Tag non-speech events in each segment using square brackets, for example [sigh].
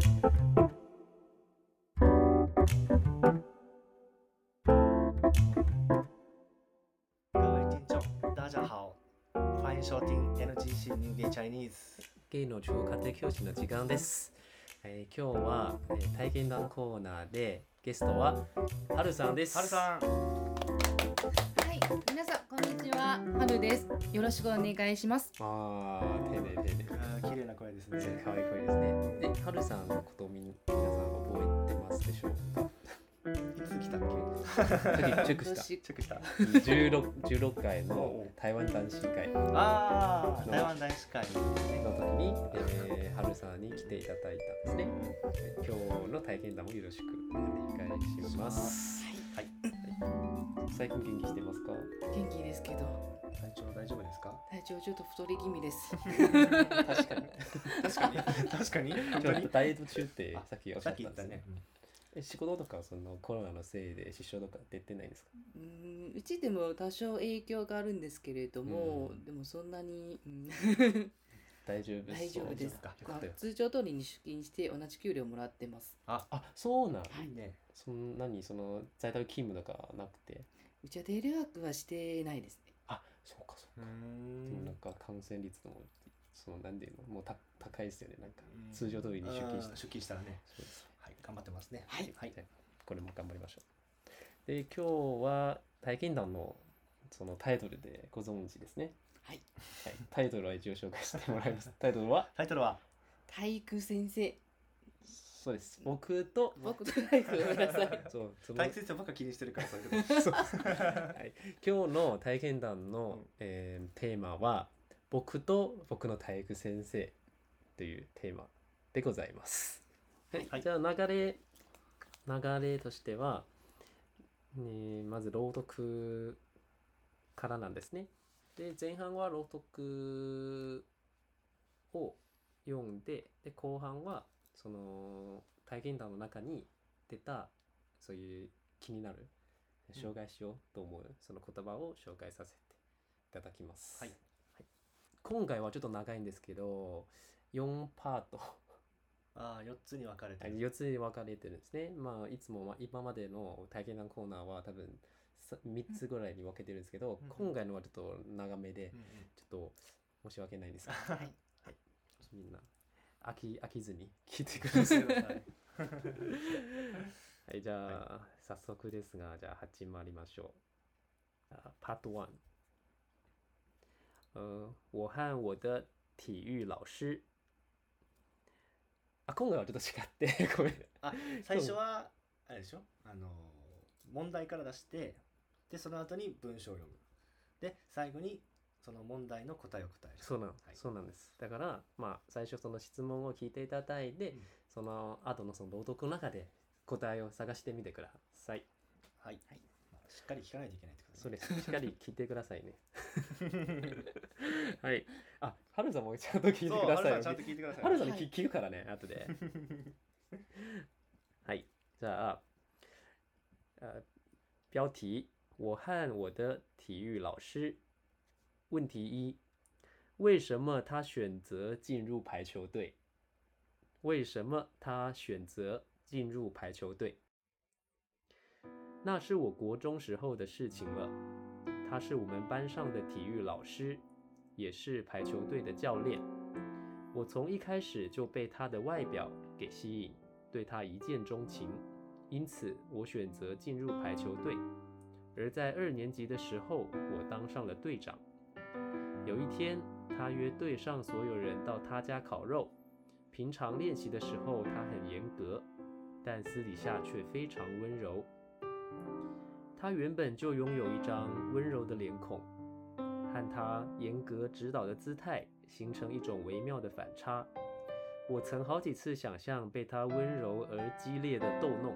各位听众，大家好，欢迎收听 NGC New Gay Chinese。ゲイの中家庭教師の時間です。えー今日は、えー体験談コーナーでゲストははるさんです。はるさん、はい、皆は、はるです。よろしくお願いします。ああ、丁寧丁寧。あー綺麗な声ですね。可愛い声ですね。で、はるさんのことをみ皆さん覚えてますでしょうか？いつ来たっさっきチェックした。け？チェックした。16, 16回の台湾男子会のああ、台湾大使会。時に、えー、はるさんに来ていただいたんですね。今日の体験談もよろしくお願いします。はい。最近元気してますか？元気ですけど、体調大丈夫ですか？体調ちょっと太り気味です。確かに。[laughs] 確かに。確かに。本ちょっと当に。ダイエット中ってあさっきおっしさっゃったんですねき言ったね。。え仕事とかそのコロナのせいで支障とか出てないんですか？うーん、うちでも多少影響があるんですけれども、うんでもそんなに、うん大丈夫大丈夫ですか？まあ通常通りに出勤して同じ給料もらってます。あ、あそうなんいいね。そんなにその在宅勤務とかなくて？うちはテレワークはしてないですね。あそうかそうかんでもなんか感染率もそのなんていうの？もうた高いですよねなんかうん通常通りに出勤した出勤したらね。そうですはい、頑張ってますね。はいはい。これも頑張りましょうで今日は体験談のそのタイトルでご存知ですねはい。はい、タイトルは一応紹介してもらいます。タイトルは？タイトルは？体育先生。そうです。僕と僕と体育ごめんなさい。[laughs] そうその体育先生ばっか気にしてるからそういうこと。[laughs] はい、今日の体験談の、うんえーテーマは僕と僕の体育先生というテーマでございます。はい、はいじゃあ流れ流れとしては、ね、まず朗読からなんですね。で前半は朗読を読んでで後半はその体験談の中に出たそういう気になる紹介しようと思うその言葉を紹介させていただきます。はい。今回はちょっと長いんですけど4パート。ああ、四つに分かれてる。4つに分かれてるんですね。まあいつもまあ今までの体験談コーナーは多分3つぐらいに分けてるんですけど、うん。今回のはちょっと長めでうんうん。ちょっと申し訳ないんですが、はい。みんな飽き飽きずに聞いてください。はい [laughs] はい、じゃあ、早速ですが、じゃあ始まりましょう。啊，Part One。呃，我和我的体育老师。あ、今回はちょっと違って、[laughs] ごめん。あ最初はあれでしょ？あの問題から出してでその後に文章を読むで最後にその問題の答えを答えるそうなん、はいそうなんです。だから、まあ、最初その質問を聞いていただいて、うんその後のその朗読の中で答えを探してみてください。はい、まあしっかり聞かないといけないってことそうです。しっかり聞いてくださいね。[laughs] はい。あ、はるさんもちゃんと聞いてくださいよ。はるさんちゃんと聞いてくださいはるさんにはい聞聞くからね、後で。[laughs] はい。じゃあ、呃，标题：我和我的体育老师。问题一：为什么他选择进入排球队？为什么他选择进入排球队？那是我国中时候的事情了。他是我们班上的体育老师，也是排球队的教练。我从一开始就被他的外表给吸引，对他一见钟情，因此我选择进入排球队。而在二年级的时候，我当上了队长。有一天，他约队上所有人到他家烤肉。平常练习的时候，他很严格，但私底下却非常温柔。他原本就拥有一张温柔的脸孔，和他严格指导的姿态形成一种微妙的反差。我曾好几次想象被他温柔而激烈的逗弄。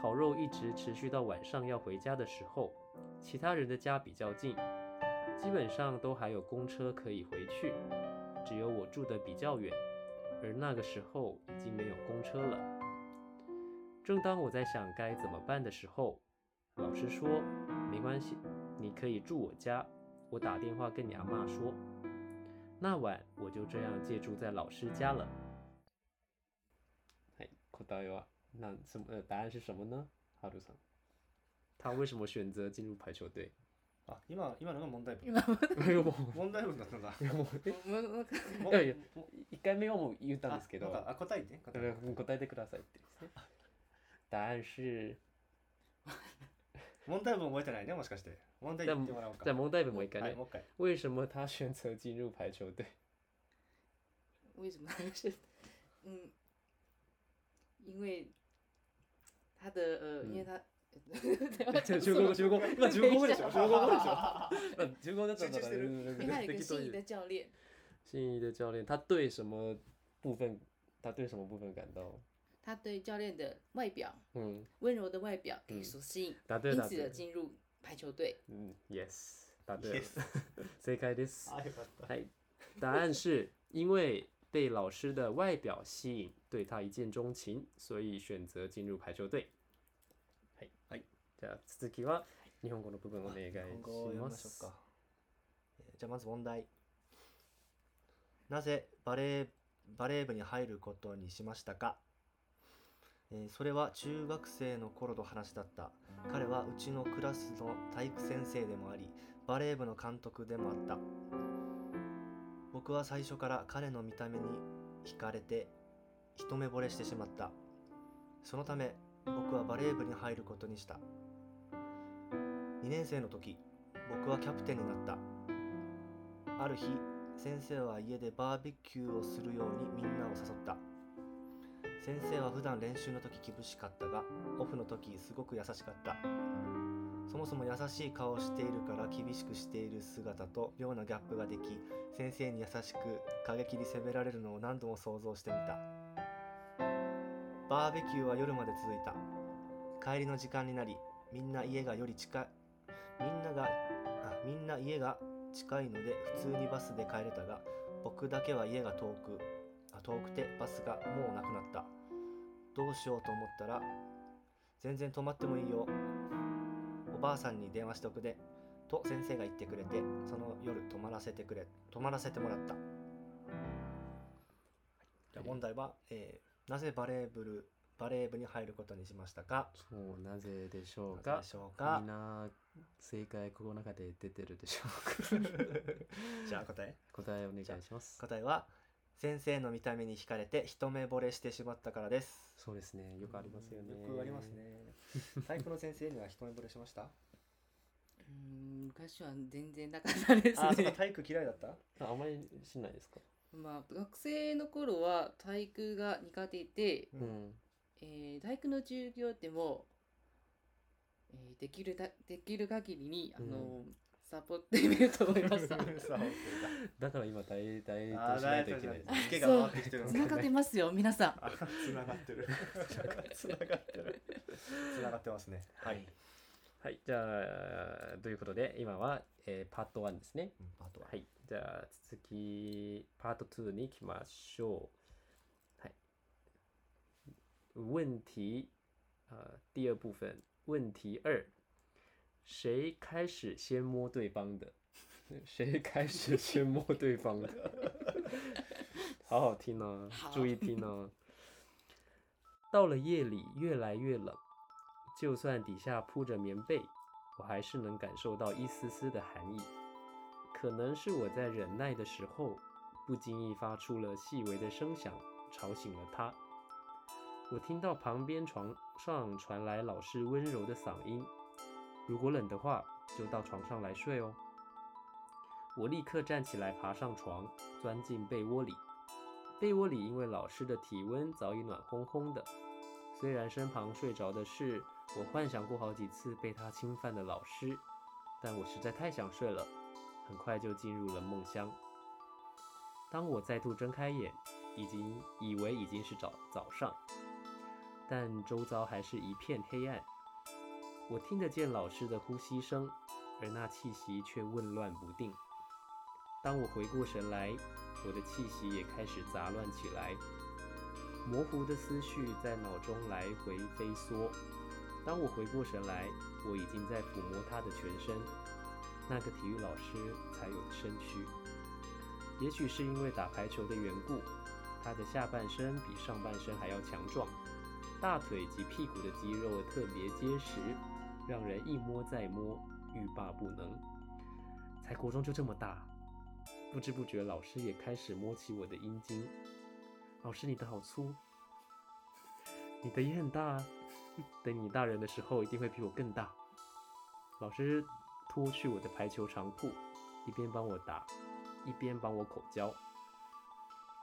烤肉一直持续到晚上要回家的时候，其他人的家比较近，基本上都还有公车可以回去，只有我住的比较远，而那个时候已经没有公车了。正当我在想该怎么办的时候，老师说：“没关系，你可以住我家。”我打电话跟你阿妈说。那晚我就这样借住在老师家了。 答えは那什么？呃，答案是什么呢？哈鲁さん，他为什么选择进入排球队？ あ今今のが問題文。今もいやもう。問題文だったんだ。いやもうえ？もうもうもいやいやも一回目はもう言ったんですけど。あなんかあ答えて答だえて。から答えてくださいってですね。問題文覚えてないねもしかして。問題言ってもらおうか。在蒙代本我一概念はいもう一回。为什么他选择进入排球队？为什么他是嗯，因为他的呃，因为他。中国語中国語今中国語でしょ中国語でしょまあ中国語だったんだから集中してるうん因为他有一个適当に心仪的教练，心仪的教练，他对什么部分？他对什么部分感到？他对教练的外表嗯温柔的外表给嗯所吸引，答对因此答对而进入排球队。嗯，yes，答对了 Yes 正解です。あよかったはい、答案是因为被老师的外表吸引，对他一见钟情，所以選擇進入排球隊。 じゃあ続きは日本語の部分お願いしま。す。しょうか、えーじゃあまず問題。なぜバレーバレー部に入ることにしましたか、えーそれは中学生の頃の話だった。彼はうちのクラスの体育先生でもありバレー部の監督でもあった。僕は最初から彼の見た目に惹かれて一目惚れしてしまった。そのため僕はバレー部に入ることにした。2年生の時僕はキャプテンになった。ある日先生は家でバーベキューをするようにみんなを誘った。先生は普段練習の時厳しかったがオフの時すごく優しかった。そもそも優しい顔をしているから厳しくしている姿と妙なギャップができ先生に優しく過激に責められるのを何度も想像してみた。バーベキューは夜まで続いた。帰りの時間になりみんな家がより近いみんながあみんな家が近いので普通にバスで帰れたが僕だけは家が遠くあ遠くてバスがもうなくなった。どうしようと思ったら全然泊まってもいいよ。おばあさんに電話しておくで。と先生が言ってくれてその夜泊まらせてくれ泊まらせてもらった。じゃあ問題は、えーなぜバレー部ルバレー部に入ることにしましたか？そうなぜでしょうか？なぜでしょうか？正解この中で出てるでしょうかじゃあ答え答えお願いします。答えは先生の見た目に惹かれて一目惚れしてしまったからですそうですね。よくありますよね。よくあります。ね体育の先生には一目惚れしました？うん昔は全然なかったですあそう。体育嫌いだった？ああまりしないですか？まあ学生の頃は体育が苦手で、ううんん。えー体育の授業でも、えーできるだできる限りにあの、サポってみると思いました。[laughs] さあだから今ダイダイエッあトしないといけないダイエットじゃないです。ツケが回ってきてるんですつながってますよ皆さん。あつながってる [laughs] つながってるつながってますねはい、はい。じゃあということで今は、えーパート1ですね。うん、パートははい。じゃあ続きパート2に行きましょう。はい。问题呃第二部分问题二，谁开始先摸对方的？[laughs] 谁开始先摸对方的？[laughs] 好好听哦，好注意听哦。到了夜里，越来越冷，就算底下铺着棉被，我还是能感受到一丝丝的寒意。可能是我在忍耐的时候，不经意发出了细微的声响，吵醒了他。我听到旁边床上传来老师温柔的嗓音：“如果冷的话，就到床上来睡哦。”我立刻站起来，爬上床，钻进被窝里。被窝里因为老师的体温早已暖烘烘的，虽然身旁睡着的是我幻想过好几次被他侵犯的老师，但我实在太想睡了，很快就进入了梦乡。当我再度睁开眼，已经以为已经是早早上，但周遭还是一片黑暗。我听得见老师的呼吸声，而那气息却混乱不定。当我回过神来，我的气息也开始杂乱起来，模糊的思绪在脑中来回飞梭。当我回过神来，我已经在抚摸他的全身，那个体育老师才有的身躯。也许是因为打排球的缘故，他的下半身比上半身还要强壮，大腿及屁股的肌肉特别结实，让人一摸再摸，欲罢不能。才国中就这么大，不知不觉老师也开始摸起我的阴茎。老师，你的好粗，你的也很大啊。等你大人的时候，一定会比我更大。老师脱去我的排球长裤，一边帮我打，一边帮我口交。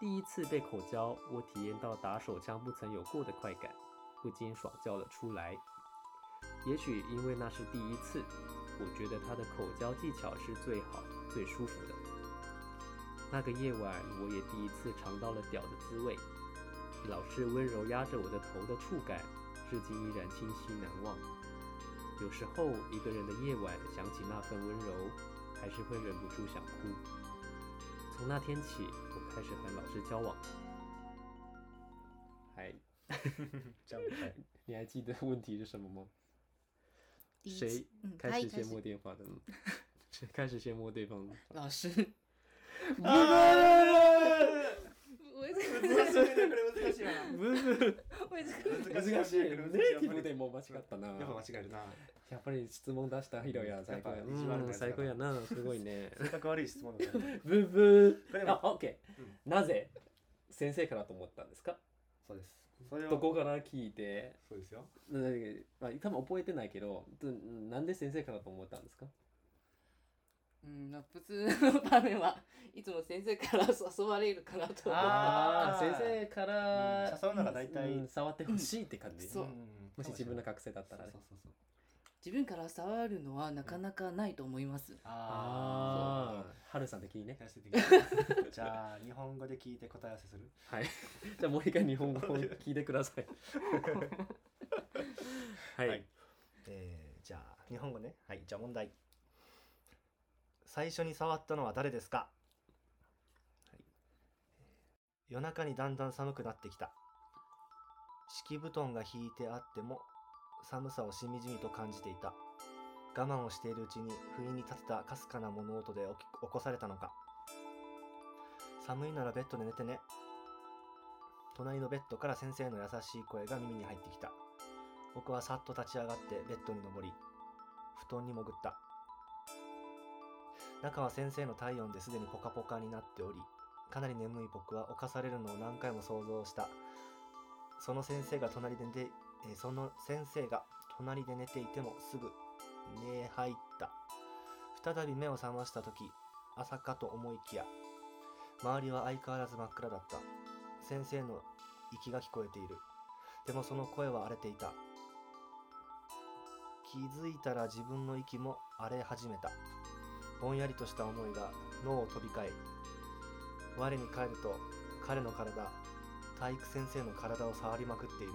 第一次被口交，我体验到打手枪不曾有过的快感，不禁爽叫了出来。也许因为那是第一次，我觉得他的口交技巧是最好、最舒服的。那个夜晚，我也第一次尝到了屌的滋味。老师温柔压着我的头的触感，至今依然清晰难忘。有时候，一个人的夜晚想起那份温柔，还是会忍不住想哭。从那天起，我开始和老师交往。还，[laughs] 这样子你还记得 [laughs] 问题是什么吗？谁嗯开始始先摸电话的呢？[laughs] 谁开始先摸对方的？老师，[laughs] 難しいねこれ難しいな難しい。ネイティブでも間違ったな。やっぱ間違えるなやっぱり質問出したヒロや最高や。うん最高やな。すごいね。性格悪い質問だったねブーブー。これもあ、オッケー。なぜ先生からと思ったんですか？そうですそどこから聞いて、そうですよなまあ、多分覚えてないけど、どなんで先生からと思ったんですか？うん、まあ普通の場面はいつも先生から誘われるかなと。あー先生から、うん誘うなら大体うん触ってほしいって感じ。そう。もし自分の学生だったらね。そう。そうそう自分から触るのはなかなかないと思います。あああ、はるさん的にねあ。やらせて。くださいじゃあ日本語で聞いて答え合わせする？はい。[laughs] じゃあもう一回日本語を聞いてください。[laughs] はい。はい。えーじゃあ日本語ね。はいじゃあ問題最初に触ったのは誰ですか、はい。夜中にだんだん寒くなってきた。敷布団が引いてあっても寒さをしみじみと感じていた。我慢をしているうちに不意に立てたかすかな物音で起き起こされたのか。寒いならベッドで寝てね。隣のベッドから先生の優しい声が耳に入ってきた。僕はさっと立ち上がってベッドに登り布団に潜った。中は先生の体温ですでにポカポカになっておりかなり眠い僕は侵されるのを何回も想像した。その先生が隣で寝て、えその先生が隣で寝ていてもすぐ寝入った。再び目を覚ました時朝かと思いきや周りは相変わらず真っ暗だった。先生の息が聞こえている。でもその声は荒れていた。気づいたら自分の息も荒れ始めた。ぼんやりとした思いが脳を飛び交い我に返ると彼の体体育先生の体を触りまくっている。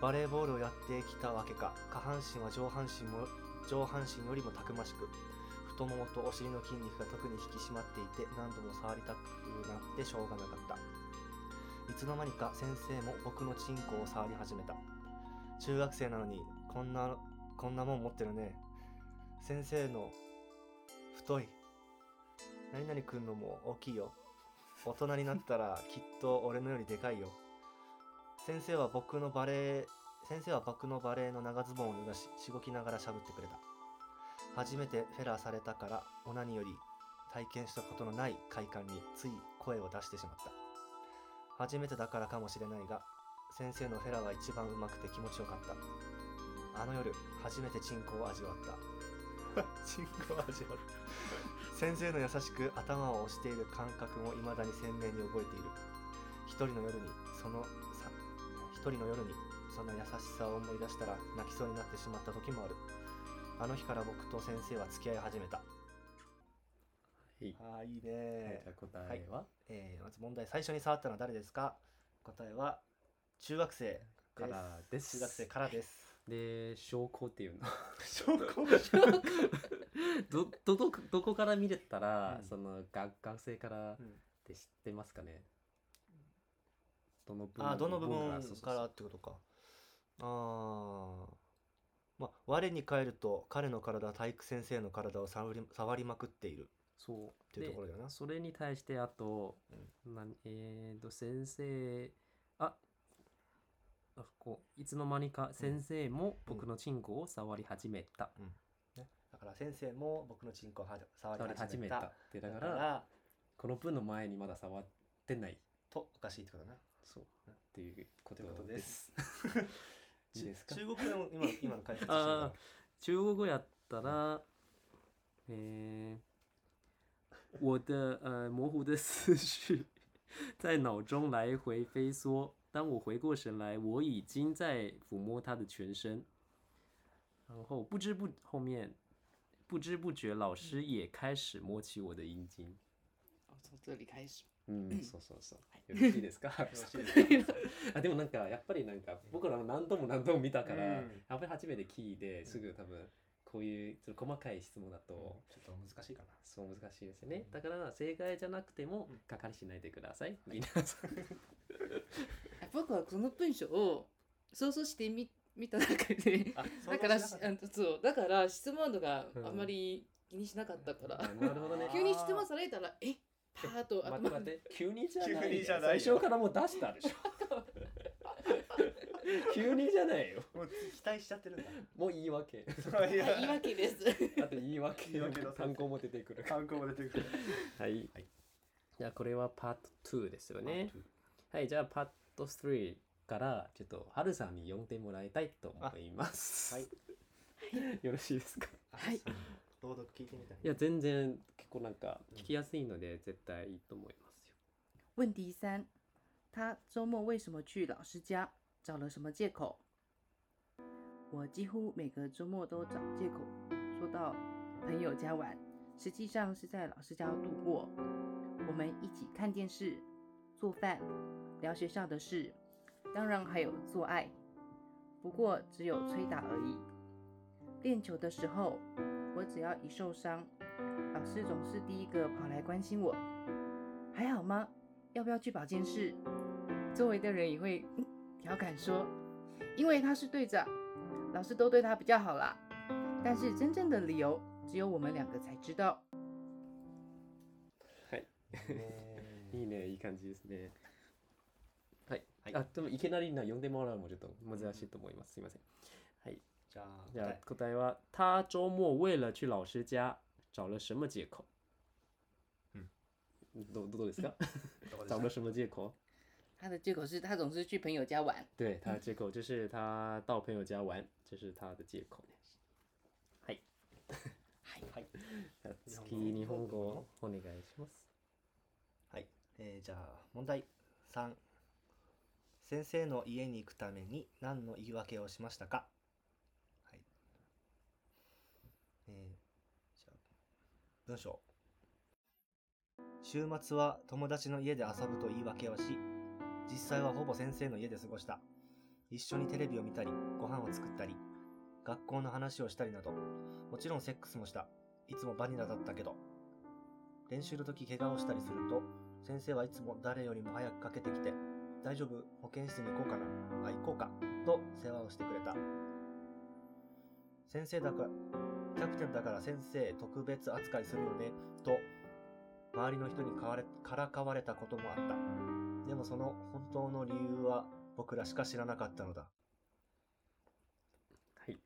バレーボールをやってきたわけか下半身は上半身も上半身よりもたくましく太ももとお尻の筋肉が特に引き締まっていて何度も触りたくなってしょうがなかった。いつの間にか先生も僕のチンコを触り始めた。中学生なのにこんなこんなもん持ってるね。先生の太い。何々くんのも大きいよ。大人になったら [laughs] きっと俺のよりでかいよ。先生は僕のバレー先生は僕のバレーの長ズボンを脱がししごきながらしゃぶってくれた。初めてフェラーされたからオナニーより体験したことのない快感につい声を出してしまった。初めてだからかもしれないが先生のフェラは一番うまくて気持ちよかった。あの夜初めてチンコを味わった。[laughs] チンコを味わった先生の優しく頭を押している感覚も未だに鮮明に覚えている。一人の夜にそのさ一人の夜にその優しさを思い出したら泣きそうになってしまった時もある。あの日から僕と先生は付き合い始めた。はい。ああいいはいねじゃあ答えは、えーまず問題最初に触ったのは誰ですか？答えは中学生からです。中学生からですで、証拠っていうの。証拠？[laughs] どどどどこから見れたら、うん。その学学生からっうん。て知ってますかね？どの部あーどの部分から？ってことかああまあ我に返ると彼の体は体育先生の体を触り触りまくっている。そう。っていうところだよな。でそれに対してあと、なん。えー、と先生ああこういつの間にか先生も僕のチンコを触り始めた。ね、だから先生も僕のチンコをは触触りり始めた。ってだだか、かららこの文の前にまだ触ってない。とおかしいってことだな。そう。っていうことでです [laughs] 中国語の今 [laughs] 今の解説して中国語やったら、えー、我的呃模糊的思绪在脑中来回飞梭。当我回过神来，我已经在抚摸他的全身，然后不知不后面不知不觉，老师也开始摸起我的阴茎。あ从这里开始。うん、そうそうそう。よろしいですか。よろしいですかあでもなんかやっぱりなんか僕らも何度も何度も見たから、うんやっぱり初めて聞いてすぐ多分こういうちょっと細かい質問だと、ちょっと難しいかなそう難しいですよね。だから正解じゃなくてもがかりしないでください。皆さん。あ僕はこの文章を想像してみ見た中であだからそうだから質問度があんまり気にしなかったから、あなるほどね。急に質問されたらえ？パーッと待って待って、急にじゃない。急にじゃないよ最初からもう出したでしょ。[laughs] 急にじゃないよ。たもう期待しちゃってるんだもう言い訳。言い訳です。あと言い訳言い訳の単語も出てくる。観光も出てくるはい。はいじゃあこれはパート2ですよね。はい、じゃあパート3からちょっとハルさんに読んでもらいたいと思います。はい [laughs] よろしいですか？はい朗読聞いてみたいいや、全然結構なんか聞きやすいので絶対いいと思いますよ。问题三：他周末为什么去老师家？找了什么借口？我几乎每个周末都找借口说到朋友家玩，实际上是在老师家度过。我们一起看电视、做饭、聊学校的事，当然还有做爱，不过只有吹打而已。练球的时候，我只要一受伤，老师总是第一个跑来关心我。还好吗？要不要去保健室？周围的人也会嗯调侃说，因为他是队长，老师都对他比较好啦。但是真正的理由只有我们两个才知道。はい。ねいいね、いい感じですね。 はい。はいあ、でもいきなりな読んでもらうのもちょっと難しいと思います。すいません。はい。じゃあじゃあ答答えは、他周末为了去老师家找了什么借口？うんどどうですか？找了什么借口？他的借口是他总是去朋友家玩。对，他的借口就是他到朋友家玩，这是他的借口。[laughs] はい。はいじゃあ次日本語をお願いします。はい、えーじゃあ問題3先生の家に行くために何の言い訳をしましたか？はい。えーじゃあ文章。週末は友達の家で遊ぶと言い訳をし実際はほぼ先生の家で過ごした。一緒にテレビを見たりご飯を作ったり学校の話をしたりなどもちろんセックスもした。いつもバニラだったけど。練習の時怪我をしたりすると先生はいつも誰よりも早く駆けてきて大丈夫？保健室に行こうかな。あ行こうか。と世話をしてくれた。先生だからキャプテンだから先生特別扱いするよね。と周りの人にかわれからかわれたこともあった。でもその本当の理由は僕らしか知らなかったのだ。はい。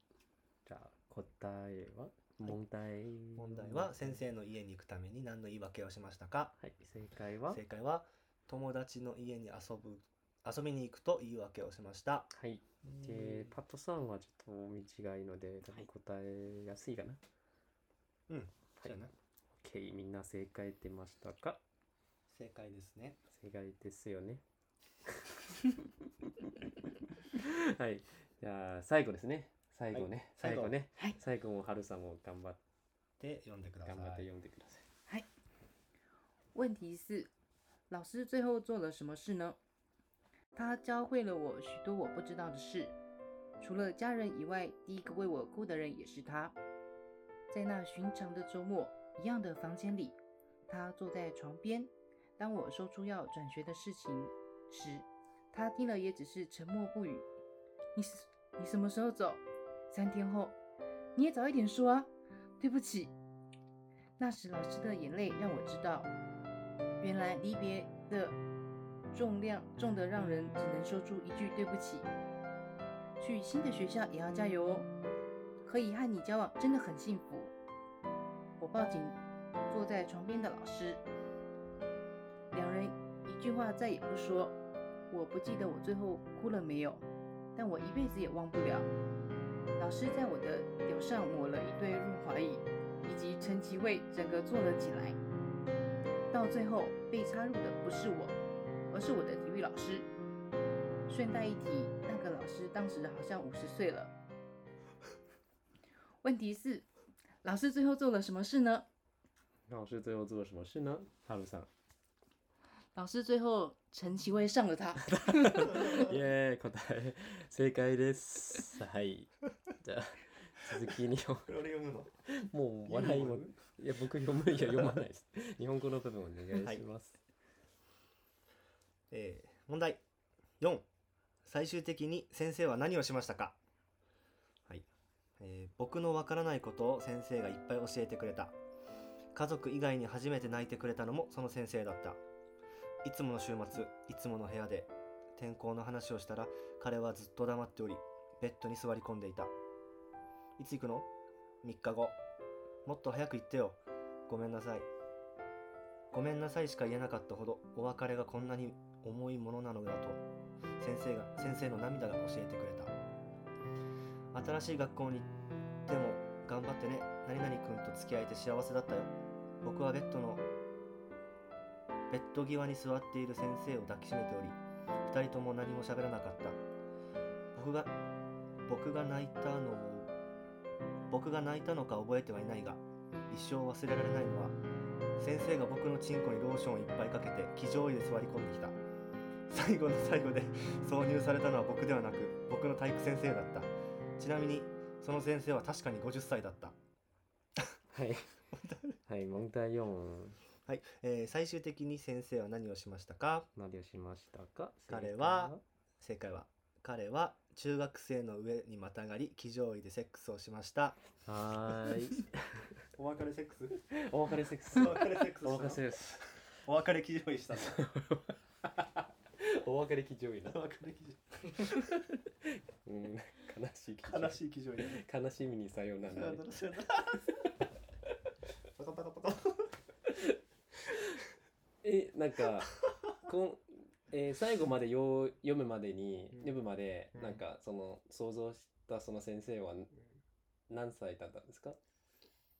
じゃあ答えは？問題。問題は先生の家に行くために何の言い訳をしましたか？はい。正解は？正解は友達の家に遊ぶ遊びに行くと言い訳をしましたはい。で、パットさんはちょっと短いので、多分答えやすいかな。うんはいそうやな。OK、みんな正解出ましたか？正解ですね正解ですよね。[laughs] はい。じゃあ、最後ですね。最後ね。はい最後ね。はい最後もハルさんも頑張っで読んでください頑張って読んでください。问题四：老师最后做了什么事呢？他教会了我许多我不知道的事。除了家人以外，第一个为我哭的人也是他。在那寻常的周末，一样的房间里，他坐在床边。当我说出要转学的事情时，他听了也只是沉默不语。你你什么时候走？三天后。你也早一点说啊！对不起。那时老师的眼泪让我知道，原来离别的重量重的让人只能说出一句对不起。去新的学校也要加油哦，可以和你交往真的很幸福。我抱紧坐在床边的老师，两人一句话再也不说。我不记得我最后哭了没有，但我一辈子也忘不了。老师在我的脚上抹了一堆润滑液，以及陈其卫整个坐了起来。到最后被插入的不是我，而是我的体育老师。顺带一提，那个老师当时好像五十岁了。问题是，老师最后做了什么事呢？老师最后做了什么事呢？哈鲁さん。老師最後陳其慧上了他。[laughs] イエーイ[laughs] 答え正解です。はい。じゃあ 続きにこれ俺読むの？もう笑いもいや僕読むいや読まないです。[laughs] 日本語の部分お願いします。えー問題。4最終的に先生は何をしましたか、はい。えー僕のわからないことを先生がいっぱい教えてくれた。家族以外に初めて泣いてくれたのもその先生だった。いつもの週末いつもの部屋で天候の話をしたら彼はずっと黙っておりベッドに座り込んでいたいつ行くの ?3 日後。もっと早く行ってよ。ごめんなさい。ごめんなさいしか言えなかったほどお別れがこんなに重いものなのだと先生が先生の涙が教えてくれた。新しい学校に行っても頑張ってね。何々君と付き合えて幸せだったよ。僕はベッドのベッド際に座っている先生を抱きしめており二人とも何も喋らなかった。僕が僕が泣いたのを僕が泣いたのか覚えてはいないが一生忘れられないのは先生が僕のチンコにローションをいっぱいかけて騎乗位で座り込んできた。最後の最後で [laughs] 挿入されたのは僕ではなく僕の体育先生だった。ちなみにその先生は確かに50歳だった。はい。[laughs] はい、問題4。はい、えー最終的に先生は何をしましたか？何をしましたか？彼は正解は彼は中学生の上にまたがり騎乗位でセックスをしましたはーい。[laughs] お別れセックス？お別れセックス。お別れセックスお別れセックス。お別れ騎乗位したの [laughs] お別れ騎乗位な。お別れ騎うん、悲しい騎乗位悲しい騎乗位だね悲しみにさようなら。さよならパカパカパカえ、なんか、こんえー最後までよ読むまでに、うん。読むまで、うん。なんか、その、想像したその先生は何歳だったんですか？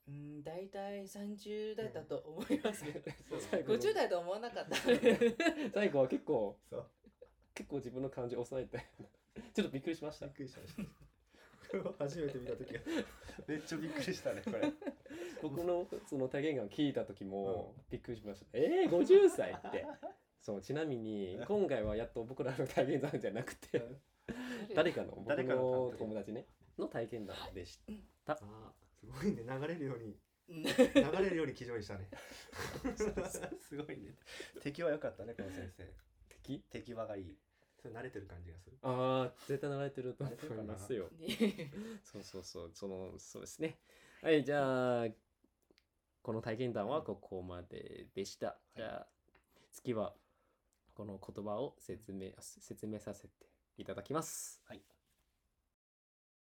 うん、大体30代だと思います。[laughs] 最後の。50代と思わなかった。最後。は結構、そう。結構自分の感情抑えて、[laughs] ちょっとびっくりしました。びっ。くりしました。[laughs] 初めて見た時は。めっちゃびっくりしたねこれ。僕のその体験談を聞いた時もびっくりしました。えー、50歳って。そう、ちなみに、今回はやっと僕らの体験談じゃなくて、誰かの、僕の友達ね、の体験談でした。あーすごいね。流れるようにうん [laughs] 流れるように騎乗位したね。[laughs] すごいね。敵は良かったねこの先生。敵？敵はがいい。それ慣れてる感じがする。ああ、絶対慣れてると思いますよ。そうそうそう、その、そうですね。はい、じゃあ、この体験談はここまででした。じゃあ、次は、この言葉を説明、説明させていただきます。はい